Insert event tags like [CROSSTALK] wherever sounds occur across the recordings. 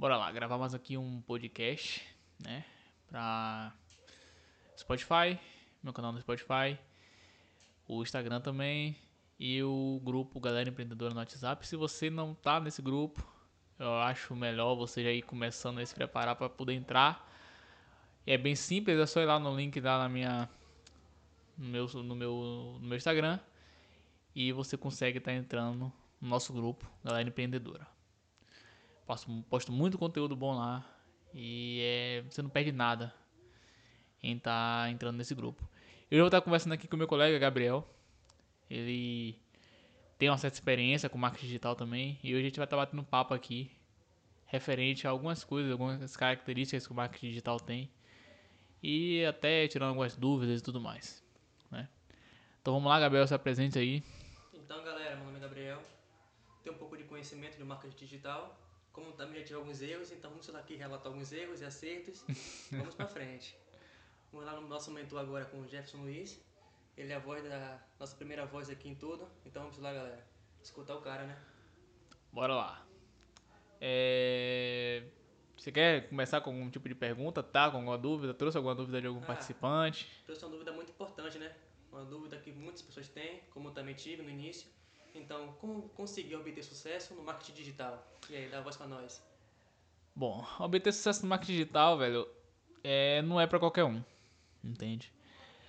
Bora lá, gravar mais aqui um podcast, né? Pra Spotify, meu canal no Spotify, o Instagram também e o grupo Galera Empreendedora no WhatsApp. Se você não tá nesse grupo, eu acho melhor você já ir começando a se preparar para poder entrar. É bem simples, é só ir lá no link lá na minha no meu no meu, no meu Instagram e você consegue estar tá entrando no nosso grupo Galera Empreendedora. Posto, posto muito conteúdo bom lá e é, você não perde nada em estar tá entrando nesse grupo. Eu vou estar conversando aqui com meu colega Gabriel. Ele tem uma certa experiência com marketing digital também. E hoje a gente vai estar batendo um papo aqui referente a algumas coisas, algumas características que o marketing digital tem. E até tirando algumas dúvidas e tudo mais. Né? Então vamos lá, Gabriel, se apresente aí. Então, galera, meu nome é Gabriel. Tenho um pouco de conhecimento de marketing digital. Como também já tive alguns erros, então vamos aqui relatar alguns erros e acertos. [LAUGHS] vamos para frente. Vamos lá no nosso mentor agora com o Jefferson Luiz. Ele é a voz da nossa primeira voz aqui em tudo. Então vamos lá, galera. Escutar o cara, né? Bora lá. É... Você quer começar com algum tipo de pergunta? Tá? Com alguma dúvida? Trouxe alguma dúvida de algum ah, participante? Trouxe uma dúvida muito importante, né? Uma dúvida que muitas pessoas têm, como eu também tive no início. Então, como conseguir obter sucesso no marketing digital? E aí, dá a voz pra nós. Bom, obter sucesso no marketing digital, velho, é, não é para qualquer um. Entende?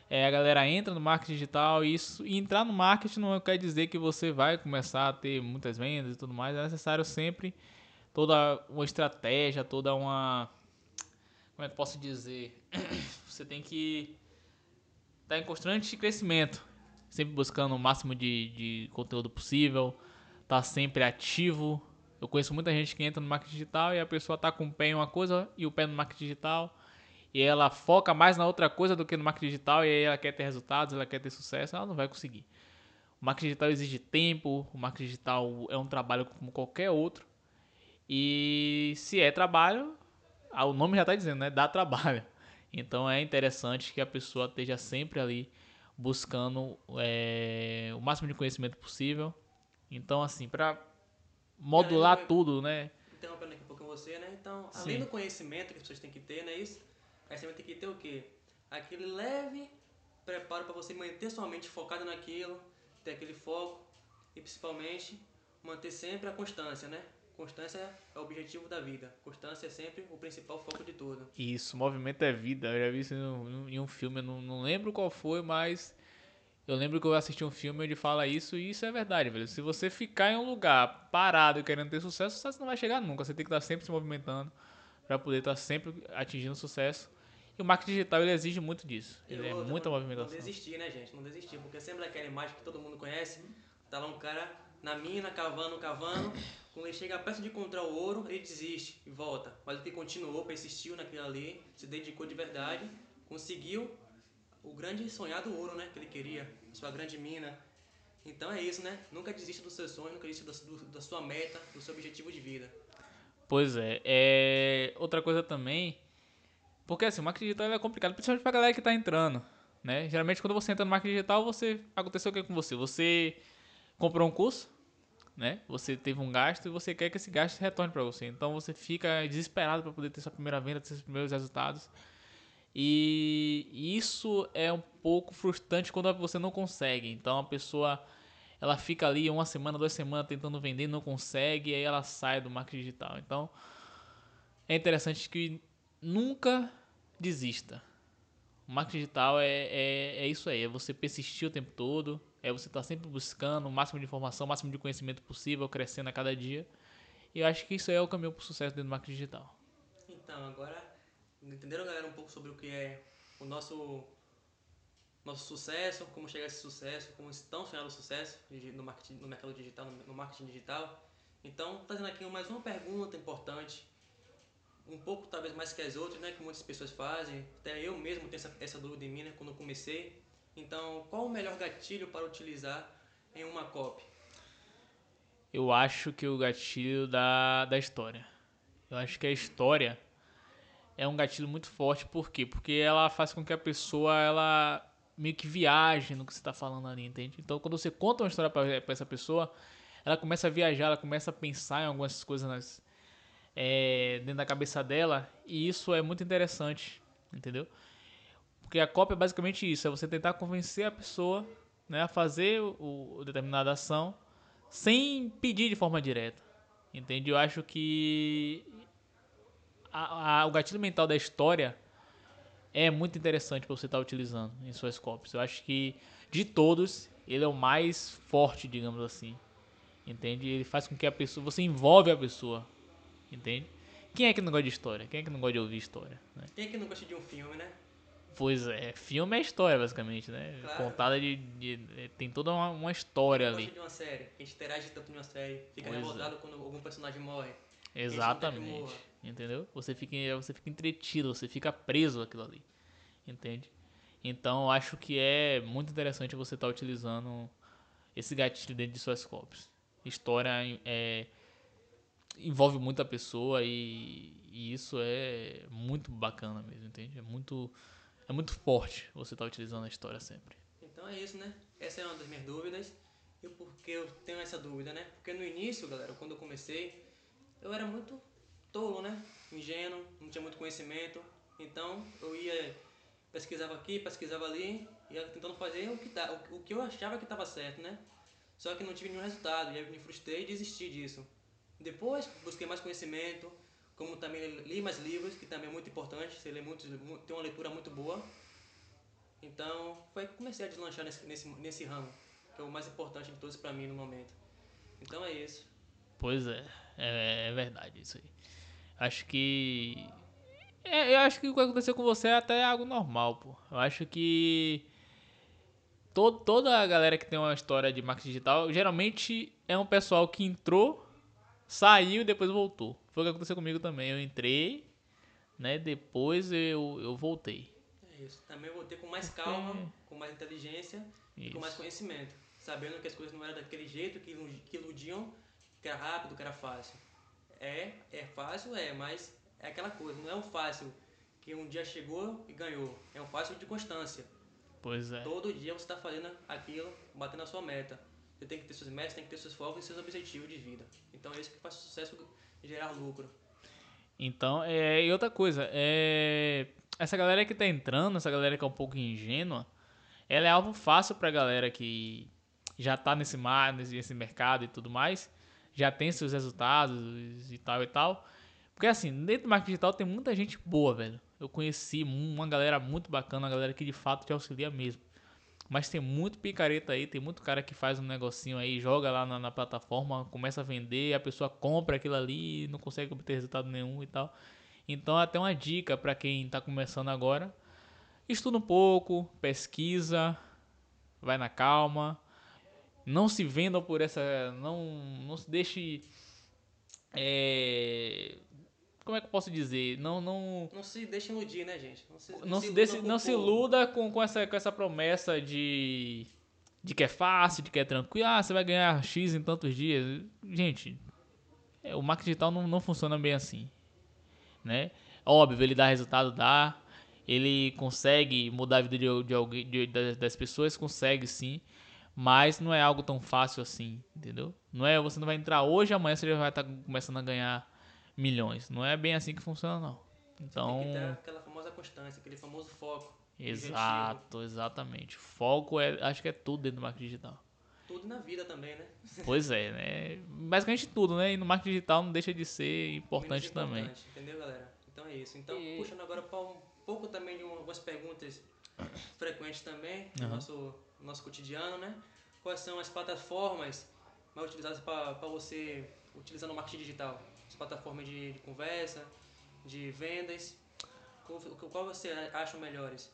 É, a galera entra no marketing digital e isso e entrar no marketing não quer dizer que você vai começar a ter muitas vendas e tudo mais. É necessário sempre toda uma estratégia, toda uma como é que posso dizer? [COUGHS] Você tem que estar tá em constante crescimento, sempre buscando o máximo de, de conteúdo possível, tá sempre ativo. Eu conheço muita gente que entra no marketing digital e a pessoa tá com o pé em uma coisa e o pé no marketing digital e ela foca mais na outra coisa do que no marketing digital, e aí ela quer ter resultados, ela quer ter sucesso, ela não vai conseguir. O marketing digital exige tempo, o marketing digital é um trabalho como qualquer outro. E se é trabalho, ah, o nome já está dizendo, né? Dá trabalho. Então é interessante que a pessoa esteja sempre ali buscando é, o máximo de conhecimento possível. Então, assim, para modular tudo, né? Interrompendo aqui um pouco você, né? Então, além Sim. do conhecimento que as pessoas têm que ter, né? Isso, você vai ter que ter o quê? Aquele leve preparo para você manter sua mente focada naquilo, ter aquele foco e principalmente manter sempre a constância, né? Constância é o objetivo da vida. Constância é sempre o principal foco de tudo. Isso, movimento é vida. Eu já vi isso em um filme, eu não, não lembro qual foi, mas eu lembro que eu assisti um filme onde fala isso e isso é verdade, velho. Se você ficar em um lugar parado e querendo ter sucesso, sucesso não vai chegar nunca. Você tem que estar sempre se movimentando para poder estar sempre atingindo sucesso. E o marketing digital ele exige muito disso. Ele é muita movimentação. Não desistir, né, gente? Não desistir, porque sempre aquela imagem que todo mundo conhece, tá lá um cara na mina, cavando, cavando. Quando ele chega perto de encontrar o ouro, ele desiste e volta. Mas ele continuou, persistiu naquilo ali, se dedicou de verdade, conseguiu o grande sonhado ouro, né? Que ele queria, sua grande mina. Então é isso, né? Nunca desista dos seus sonhos, nunca desista da, da sua meta, do seu objetivo de vida. Pois é. é. Outra coisa também porque assim, o marketing digital é complicado, principalmente pra galera que tá entrando. Né? Geralmente quando você entra no marketing digital, você aconteceu o que com você? Você comprou um curso, né? Você teve um gasto e você quer que esse gasto retorne para você. Então você fica desesperado para poder ter sua primeira venda, ter seus primeiros resultados. E isso é um pouco frustrante quando você não consegue. Então a pessoa ela fica ali uma semana, duas semanas tentando vender, não consegue, e aí ela sai do marketing digital. Então é interessante que nunca desista. O marketing digital é, é, é isso aí, é você persistir o tempo todo, é você estar tá sempre buscando o máximo de informação, o máximo de conhecimento possível, crescendo a cada dia. E eu acho que isso é o caminho para o sucesso dentro do marketing digital. Então, agora, entenderam, galera, um pouco sobre o que é o nosso nosso sucesso, como chegar a esse sucesso, como estão chegando ao sucesso no, marketing, no mercado digital, no marketing digital. Então, trazendo aqui mais uma pergunta importante um pouco talvez mais que as outras, né, que muitas pessoas fazem. Até eu mesmo tenho essa, essa dúvida em mim, né, quando eu comecei. Então, qual o melhor gatilho para utilizar em uma copy? Eu acho que o gatilho da, da história. Eu acho que a história é um gatilho muito forte. Por quê? Porque ela faz com que a pessoa ela meio que viaje no que você está falando ali, entende? Então, quando você conta uma história para essa pessoa, ela começa a viajar, ela começa a pensar em algumas coisas nas, é, dentro da cabeça dela e isso é muito interessante, entendeu? Porque a cópia é basicamente isso, é você tentar convencer a pessoa né, a fazer o, o determinada ação sem pedir de forma direta, entende? Eu acho que a, a, o gatilho mental da história é muito interessante para você estar tá utilizando em suas cópias. Eu acho que de todos ele é o mais forte, digamos assim. Entende? Ele faz com que a pessoa. Você envolve a pessoa. Entende? Quem é que não gosta de história? Quem é que não gosta de ouvir história? Né? Quem é que não gosta de um filme, né? Pois é, filme é história, basicamente, né? Claro. Contada de, de, de, Tem toda uma, uma história ali. de uma série, a gente interage tanto numa série, fica pois revoltado é. quando algum personagem morre. Exatamente. Entendeu? Você fica, você fica entretido, você fica preso aquilo ali. Entende? Então eu acho que é muito interessante você estar tá utilizando esse gatilho dentro de suas copies. História é, envolve muita pessoa e, e, isso é muito bacana mesmo, entende? É muito, é muito forte você estar tá utilizando a história sempre. Então é isso, né? Essa é uma das minhas dúvidas. E por que eu tenho essa dúvida, né? Porque no início, galera, quando eu comecei, eu era muito tolo, né? Ingênuo, não tinha muito conhecimento. Então eu ia pesquisava aqui, pesquisava ali, ia tentando fazer o que, tá, o, que eu achava que estava certo, né? Só que não tive nenhum resultado, e aí me frustrei e desisti disso. Depois busquei mais conhecimento, como também li mais livros, que também é muito importante, você lê muito, tem uma leitura muito boa. Então, foi que comecei a deslanchar nesse, nesse, nesse ramo, que é o mais importante de todos para mim no momento. Então é isso. Pois é, é, é verdade isso aí. Acho que é, eu acho que o que aconteceu com você é até algo normal, pô. Eu acho que todo, toda a galera que tem uma história de marketing digital, geralmente é um pessoal que entrou, saiu e depois voltou. Foi o que aconteceu comigo também. Eu entrei, né? Depois eu, eu voltei. É isso. Também voltei com mais calma, [LAUGHS] com mais inteligência isso. e com mais conhecimento. Sabendo que as coisas não eram daquele jeito, que, que iludiam, que era rápido, que era fácil. É, é fácil, é, mas é aquela coisa, não é um fácil que um dia chegou e ganhou. É um fácil de constância. Pois é. Todo dia você está fazendo aquilo, batendo a sua meta. Você tem que ter suas metas, tem que ter seus focos e seus objetivos de vida. Então é isso que faz sucesso e gerar lucro. Então, é, e outra coisa, é, essa galera que está entrando, essa galera que é um pouco ingênua, ela é algo fácil para a galera que já está nesse mar, nesse mercado e tudo mais, já tem seus resultados e tal e tal. Porque assim, dentro do marketing digital tem muita gente boa, velho. Eu conheci uma galera muito bacana, uma galera que de fato te auxilia mesmo. Mas tem muito picareta aí, tem muito cara que faz um negocinho aí, joga lá na, na plataforma, começa a vender, a pessoa compra aquilo ali, não consegue obter resultado nenhum e tal. Então até uma dica para quem está começando agora, estuda um pouco, pesquisa, vai na calma, não se vendam por essa, não, não se deixe é, como é que eu posso dizer? Não, não. Não se deixe iludir, né, gente? Não se, não, não se, se, deixe, não se iluda com, com, essa, com essa promessa de. De que é fácil, de que é tranquilo. Ah, você vai ganhar X em tantos dias. Gente, é, o marketing digital não, não funciona bem assim. Né? Óbvio, ele dá resultado, dá. Ele consegue mudar a vida de, de alguém, de, das pessoas, consegue sim. Mas não é algo tão fácil assim, entendeu? Não é você não vai entrar hoje, amanhã você já vai estar tá começando a ganhar milhões. Não é bem assim que funciona, não. Então. Tem que ter aquela famosa constância, aquele famoso foco. Exato, objetivo. exatamente. Foco é, acho que é tudo dentro do marketing digital. Tudo na vida também, né? Pois é, né? Basicamente tudo, né? E no marketing digital não deixa de ser importante, importante também. Entendeu, galera? Então é isso. Então, e... puxando agora para um pouco também de algumas perguntas frequentes também no nosso, nosso cotidiano, né? Quais são as plataformas mais utilizadas para você utilizar no marketing digital? As plataformas de, de conversa, de vendas. Qual, qual você acha melhores?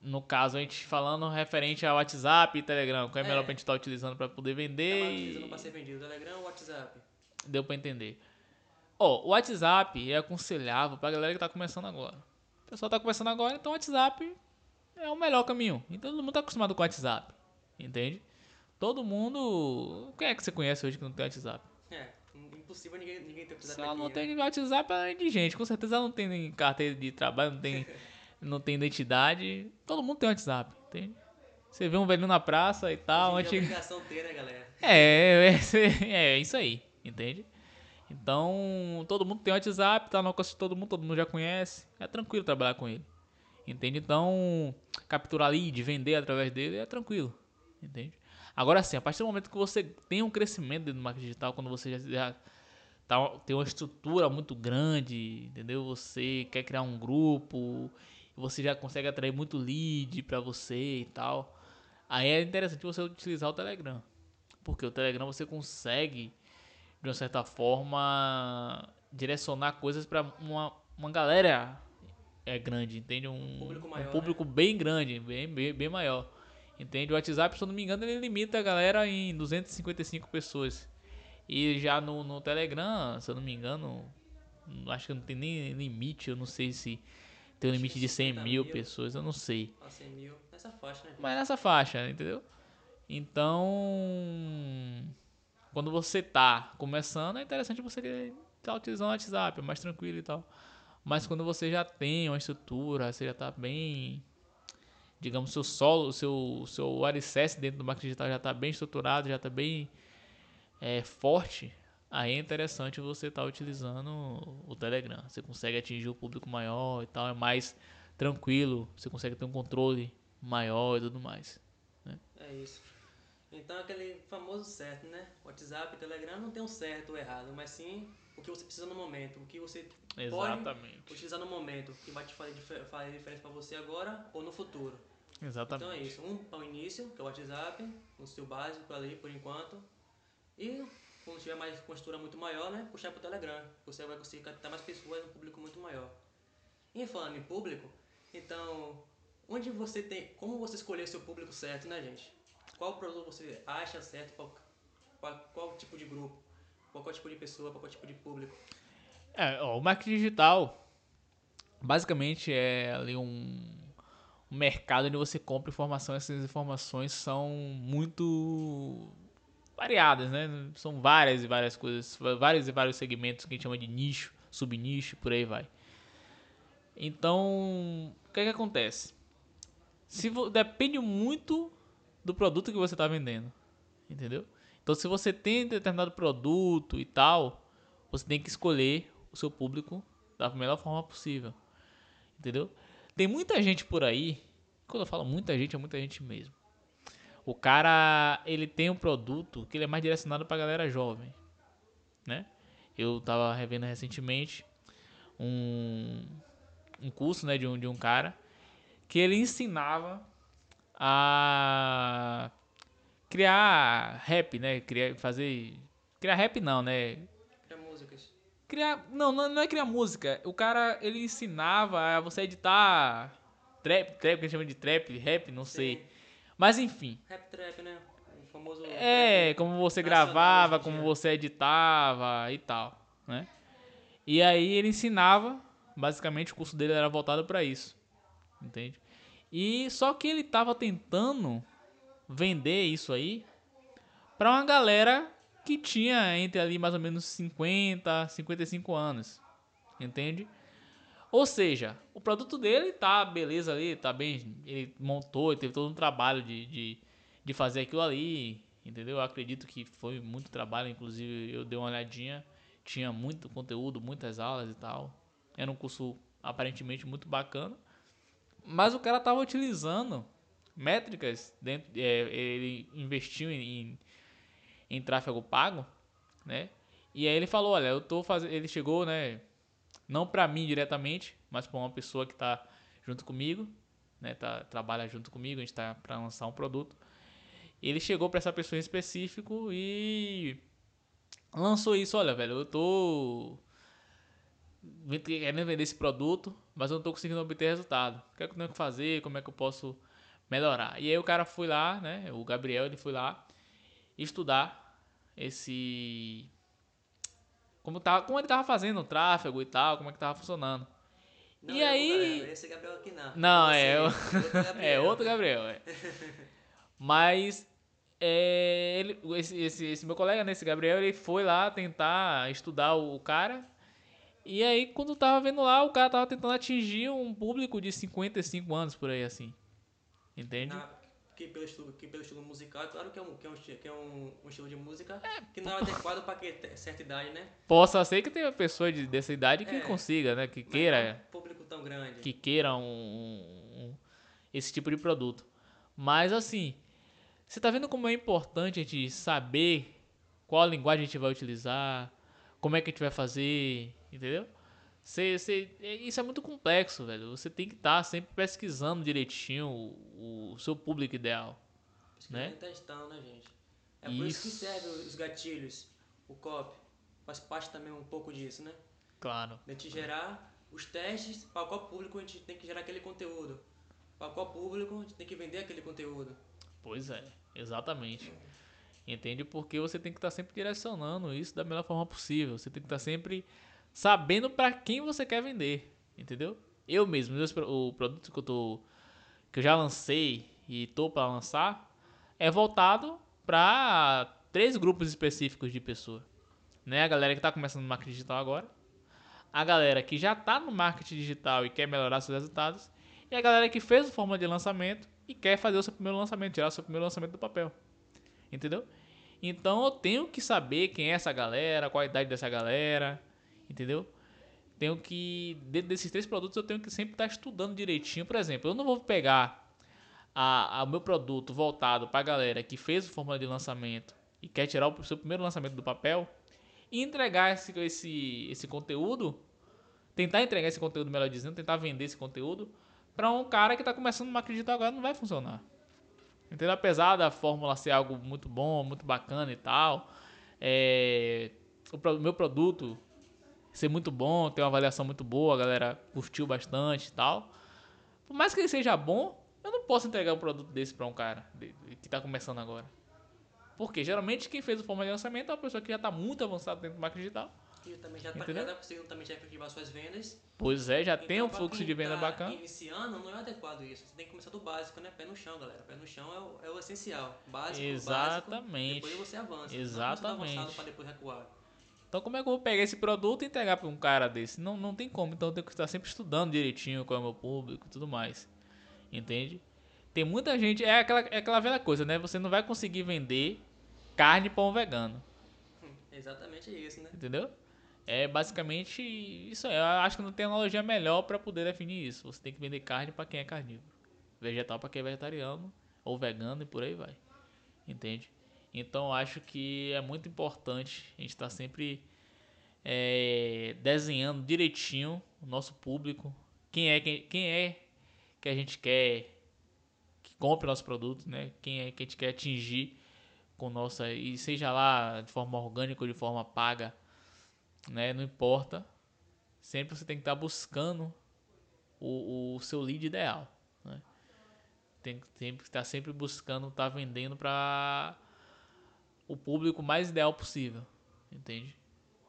No caso, a gente falando referente ao WhatsApp e Telegram, qual é, é. melhor pra gente estar tá utilizando para poder vender? Tá utilizando para ser vendido, Telegram ou WhatsApp? Deu para entender. Ó, oh, o WhatsApp é aconselhável pra galera que tá começando agora. O pessoal tá começando agora, então o WhatsApp é o melhor caminho. Então todo mundo tá acostumado com o WhatsApp, entende? Todo mundo... Quem é que você conhece hoje que não tem WhatsApp? É impossível ninguém, ninguém ter WhatsApp. Se ela não aqui, tem né? WhatsApp, ela é de gente. Com certeza ela não tem carteira de trabalho, não tem, [LAUGHS] não tem identidade. Todo mundo tem WhatsApp, entende? Você vê um velhinho na praça e tal. Hoje é obrigação ter, né, galera? É, é, [LAUGHS] é, é isso aí, entende? Então, todo mundo tem WhatsApp, tá no de todo mundo, todo mundo já conhece. É tranquilo trabalhar com ele. Entende? Então, capturar lead, vender através dele é tranquilo. Entende? Agora sim, a partir do momento que você tem um crescimento dentro do marketing digital, quando você já, já tá, tem uma estrutura muito grande, entendeu? Você quer criar um grupo, você já consegue atrair muito lead para você e tal. Aí é interessante você utilizar o Telegram. Porque o Telegram você consegue, de uma certa forma, direcionar coisas para uma, uma galera é grande, entende? Um Público maior, um público bem grande, bem, bem, bem maior. Entende? O WhatsApp, se eu não me engano, ele limita a galera em 255 pessoas. E já no, no Telegram, se eu não me engano, acho que não tem nem limite, eu não sei se tem um limite de 100 mil, mil. pessoas, eu não sei. a 100 mil. Nessa faixa, né? Mas nessa faixa, entendeu? Então, quando você tá começando, é interessante você estar tá utilizando o WhatsApp, é mais tranquilo e tal. Mas quando você já tem uma estrutura, você já tá bem, digamos, seu solo, seu seu alicerce dentro do marketing digital já tá bem estruturado, já tá bem é, forte, aí é interessante você estar tá utilizando o Telegram. Você consegue atingir o público maior e tal, é mais tranquilo, você consegue ter um controle maior e tudo mais. Né? É isso. Então aquele famoso certo, né? WhatsApp, Telegram não tem um certo ou errado, mas sim o que você precisa no momento, o que você Exatamente. pode utilizar no momento, que vai te fazer, fazer diferença para você agora ou no futuro. Exatamente. Então é isso. Um para o início, que é o WhatsApp, o seu básico ali por enquanto. E quando tiver mais com uma estrutura muito maior, né? Puxar para o Telegram. Você vai conseguir captar mais pessoas, um público muito maior. E falando em público, então, onde você tem. Como você escolher o seu público certo, né, gente? Qual produto você acha certo para qual, qual tipo de grupo? Qual, qual tipo de pessoa, para qual tipo de público? É, ó, o marketing digital basicamente é ali um, um mercado onde você compra informação. Essas informações são muito variadas, né? São várias e várias coisas, vários e vários segmentos que a gente chama de nicho, subnicho, por aí vai. Então, o que, é que acontece? Se depende muito do produto que você está vendendo, entendeu? Então, se você tem determinado produto e tal, você tem que escolher o seu público da melhor forma possível, entendeu? Tem muita gente por aí, quando eu falo muita gente, é muita gente mesmo. O cara, ele tem um produto que ele é mais direcionado pra galera jovem, né? Eu tava revendo recentemente um, um curso, né, de um, de um cara que ele ensinava a criar rap, né? Criar, fazer... Criar rap não, né? Para músicas. Criar... Não, não, é criar música. O cara, ele ensinava a você editar trap, trap, que a gente chama de trap, rap, não sei. Sim. Mas enfim. Rap trap, né? O famoso. É, como você gravava, como você editava e tal, né? E aí ele ensinava, basicamente o curso dele era voltado para isso, entende? E só que ele tava tentando vender isso aí para uma galera que tinha entre ali mais ou menos 50, 55 anos, entende? Ou seja, o produto dele tá beleza ali, tá bem. Ele montou, ele teve todo um trabalho de, de, de fazer aquilo ali, entendeu? Eu acredito que foi muito trabalho, inclusive eu dei uma olhadinha, tinha muito conteúdo, muitas aulas e tal. Era um curso aparentemente muito bacana. Mas o cara tava utilizando métricas, dentro, é, ele investiu em, em tráfego pago, né? E aí ele falou, olha, eu tô fazendo, ele chegou, né, não para mim diretamente, mas para uma pessoa que tá junto comigo, né, tá trabalha junto comigo, a gente tá para lançar um produto. Ele chegou para essa pessoa em específico e lançou isso, olha, velho, eu tô querendo vender esse produto, mas eu não tô conseguindo obter resultado. O que é que eu tenho que fazer? Como é que eu posso melhorar? E aí o cara foi lá, né, o Gabriel, ele foi lá estudar esse como, tava, como ele tava fazendo o tráfego e tal, como é que tava funcionando. Não E o aí- Esse Gabriel aqui não. Não, é o- [LAUGHS] É, outro Gabriel, é. [LAUGHS] Mas é, ele, esse, esse, esse meu colega, né, esse Gabriel, ele foi lá tentar estudar o cara. E aí, quando tava vendo lá, o cara tava tentando atingir um público de 55 anos por aí, assim. Entende? Na- que pelo estilo, que pelo estilo musical, é claro que é um, que é um, que é um, um estilo de música que não é adequado para certa idade, né? Possa ser que tenha uma pessoa de, dessa idade que É. consiga, né? Que Mas queira. é um público tão grande. que queira um, um- esse tipo de produto. Mas assim, você tá vendo como é importante a gente saber qual linguagem a gente vai utilizar, como é que a gente vai fazer, entendeu? É- isso é muito complexo, velho. Você tem que estar sempre pesquisando direitinho o, o seu público ideal. Né? testando, né, gente? É por isso que Isso. serve os gatilhos, o copy. Faz parte também um pouco disso, né? Claro. De gente gerar os testes para qual público a gente tem que gerar aquele conteúdo. Para qual público a gente tem que vender aquele conteúdo. Pois é, exatamente. Entende? Porque você tem que estar sempre direcionando isso da melhor forma possível. Você tem que estar sempre sabendo para quem você quer vender, entendeu? Eu mesmo, o produto que eu tô que eu já lancei e tô para lançar é voltado para três grupos específicos de pessoa, né? A galera que tá começando no marketing digital agora, a galera que já tá no marketing digital e quer melhorar seus resultados, e a galera que fez o forma de lançamento e quer fazer o seu primeiro lançamento, tirar o seu primeiro lançamento do papel. Entendeu? Então eu tenho que saber quem é essa galera, qual a idade dessa galera, entendeu? Tenho que, dentro desses três produtos, eu tenho que sempre estar estudando direitinho. Por exemplo, eu não vou pegar a, a- o meu produto voltado para a galera que fez o fórmula de lançamento e quer tirar o seu primeiro lançamento do papel e entregar esse, esse, esse conteúdo, tentar entregar esse conteúdo, melhor dizendo, tentar vender esse conteúdo para um cara que está começando marketing digital agora, não vai funcionar. Entendeu? Apesar da fórmula ser algo muito bom, muito bacana e tal, é, o meu produto ser muito bom, ter uma avaliação muito boa, a galera curtiu bastante e tal. Por mais que ele seja bom, eu não posso entregar um produto desse pra um cara que tá começando agora. Porque geralmente quem fez o forma de lançamento é uma pessoa que já tá muito avançada dentro do marketing digital. E também já tá, Entendeu? já tá conseguindo também já efetivar suas vendas. Pois é, já tem Então, um pra fluxo de venda tá bacana. Iniciando, não é adequado isso. Você tem que começar do básico, né? Pé no chão, galera. Pé no chão é o, é o essencial. Básico, Exatamente. básico. Depois você avança. Exatamente. Não avançado pra depois recuar. Então como é que eu vou pegar esse produto e entregar pra um cara desse? Não, não tem como. Então eu tenho que estar sempre estudando direitinho qual é o meu público e tudo mais. Entende? Tem muita gente. É aquela, é aquela velha coisa, né? Você não vai conseguir vender carne pra um vegano. Hum, Exatamente isso, né? Entendeu? É basicamente isso. aí. Eu acho que não tem analogia melhor pra poder definir isso. Você tem que vender carne pra quem é carnívoro, vegetal pra quem é vegetariano ou vegano e por aí vai. Entende? Então acho que é muito importante a gente estar sempre é, desenhando direitinho o nosso público, quem é quem, quem é que a gente quer que compre nosso produto, né? Quem é que a gente quer atingir com nossa e seja lá de forma orgânica ou de forma paga, né? Não importa. Sempre você tem que estar buscando o, o seu lead ideal, né? Tem que estar sempre buscando estar vendendo para o público mais ideal possível, entende?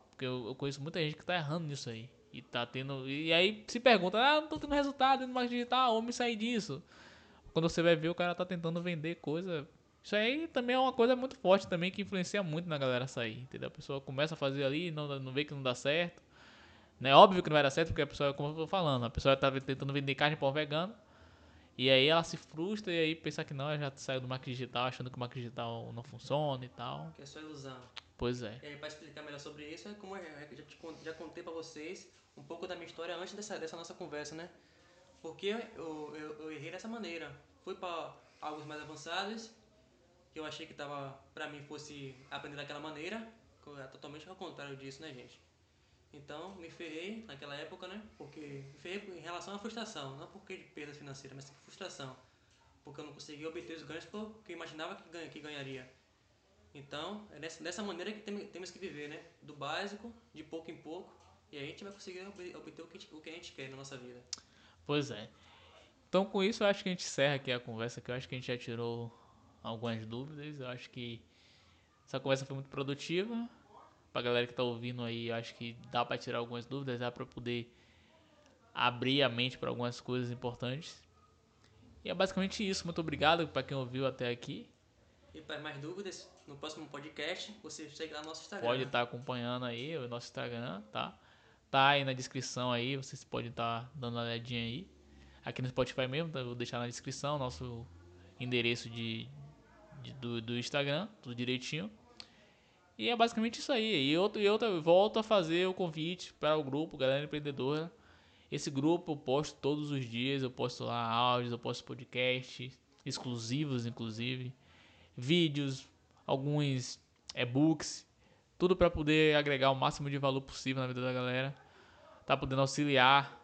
Porque eu, eu conheço muita gente que tá errando nisso aí. E tá tendo. E aí se pergunta, ah, não tô tendo resultado no marketing digital, me sair disso? Quando você vai ver, o cara tá tentando vender coisa. Isso aí também é uma coisa muito forte também que influencia muito na galera sair, entendeu? A pessoa começa a fazer ali, não, não vê que não dá certo. Né? Óbvio que não vai dar certo, porque a pessoa, como eu tô falando, a pessoa tá tentando vender carne um vegano. E aí ela se frustra e aí pensa que não, ela já saiu do marketing digital achando que o marketing digital não funciona e tal. Que é só ilusão. Pois é. E aí, pra explicar melhor sobre isso, é como eu já, te já contei pra vocês um pouco da minha história antes dessa, dessa nossa conversa, né? Porque eu, eu, eu errei dessa maneira. Fui pra algo mais avançados, que eu achei que tava, pra mim fosse aprender daquela maneira, que é totalmente ao contrário disso, né, gente? Então, me ferrei naquela época, né? Porque me ferrei em relação à frustração, não porque de perda financeira, mas frustração. Porque eu não consegui obter os ganhos que eu imaginava que, ganha, que ganharia. Então, é dessa, dessa maneira que tem- temos que viver, né? Do básico, de pouco em pouco, e aí a gente vai conseguir ob- obter o que, o que a gente quer na nossa vida. Pois é. Então com isso eu acho que a gente encerra aqui a conversa, que eu acho que a gente já tirou algumas dúvidas. Eu acho que essa conversa foi muito produtiva. Pra galera que tá ouvindo aí, acho que dá pra tirar algumas dúvidas, dá pra poder abrir a mente para algumas coisas importantes. E é basicamente isso. Muito obrigado pra quem ouviu até aqui. E para mais dúvidas, no próximo podcast, você segue lá no nosso Instagram. Pode estar acompanhando aí o nosso Instagram, tá? Tá aí na descrição aí, vocês podem estar dando uma olhadinha aí. Aqui no Spotify mesmo, tá? eu vou deixar na descrição nosso endereço de, de- do, do Instagram, tudo direitinho. E é basicamente isso aí. E eu, eu t- volto a fazer o convite para o grupo Galera Empreendedora. Esse grupo eu posto todos os dias, eu posto lá áudios, eu posto podcasts exclusivos, inclusive, vídeos, alguns e-books, tudo para poder agregar o máximo de valor possível na vida da galera. Tá podendo auxiliar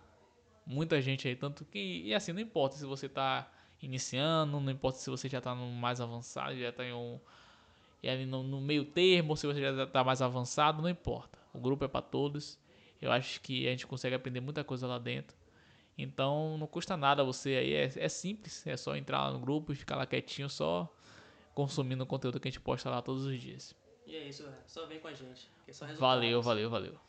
muita gente aí, tanto que e assim, não importa se você tá iniciando, não importa se você já tá no mais avançado, já tá em um e ali no, no meio termo, ou se você já tá mais avançado, não importa. O grupo é para todos. Eu acho que a gente consegue aprender muita coisa lá dentro. Então não custa nada você aí, é, é simples, é só entrar lá no grupo e ficar lá quietinho, só consumindo o conteúdo que a gente posta lá todos os dias. E é isso, velho. Só vem com a gente. que é. Valeu, valeu, valeu.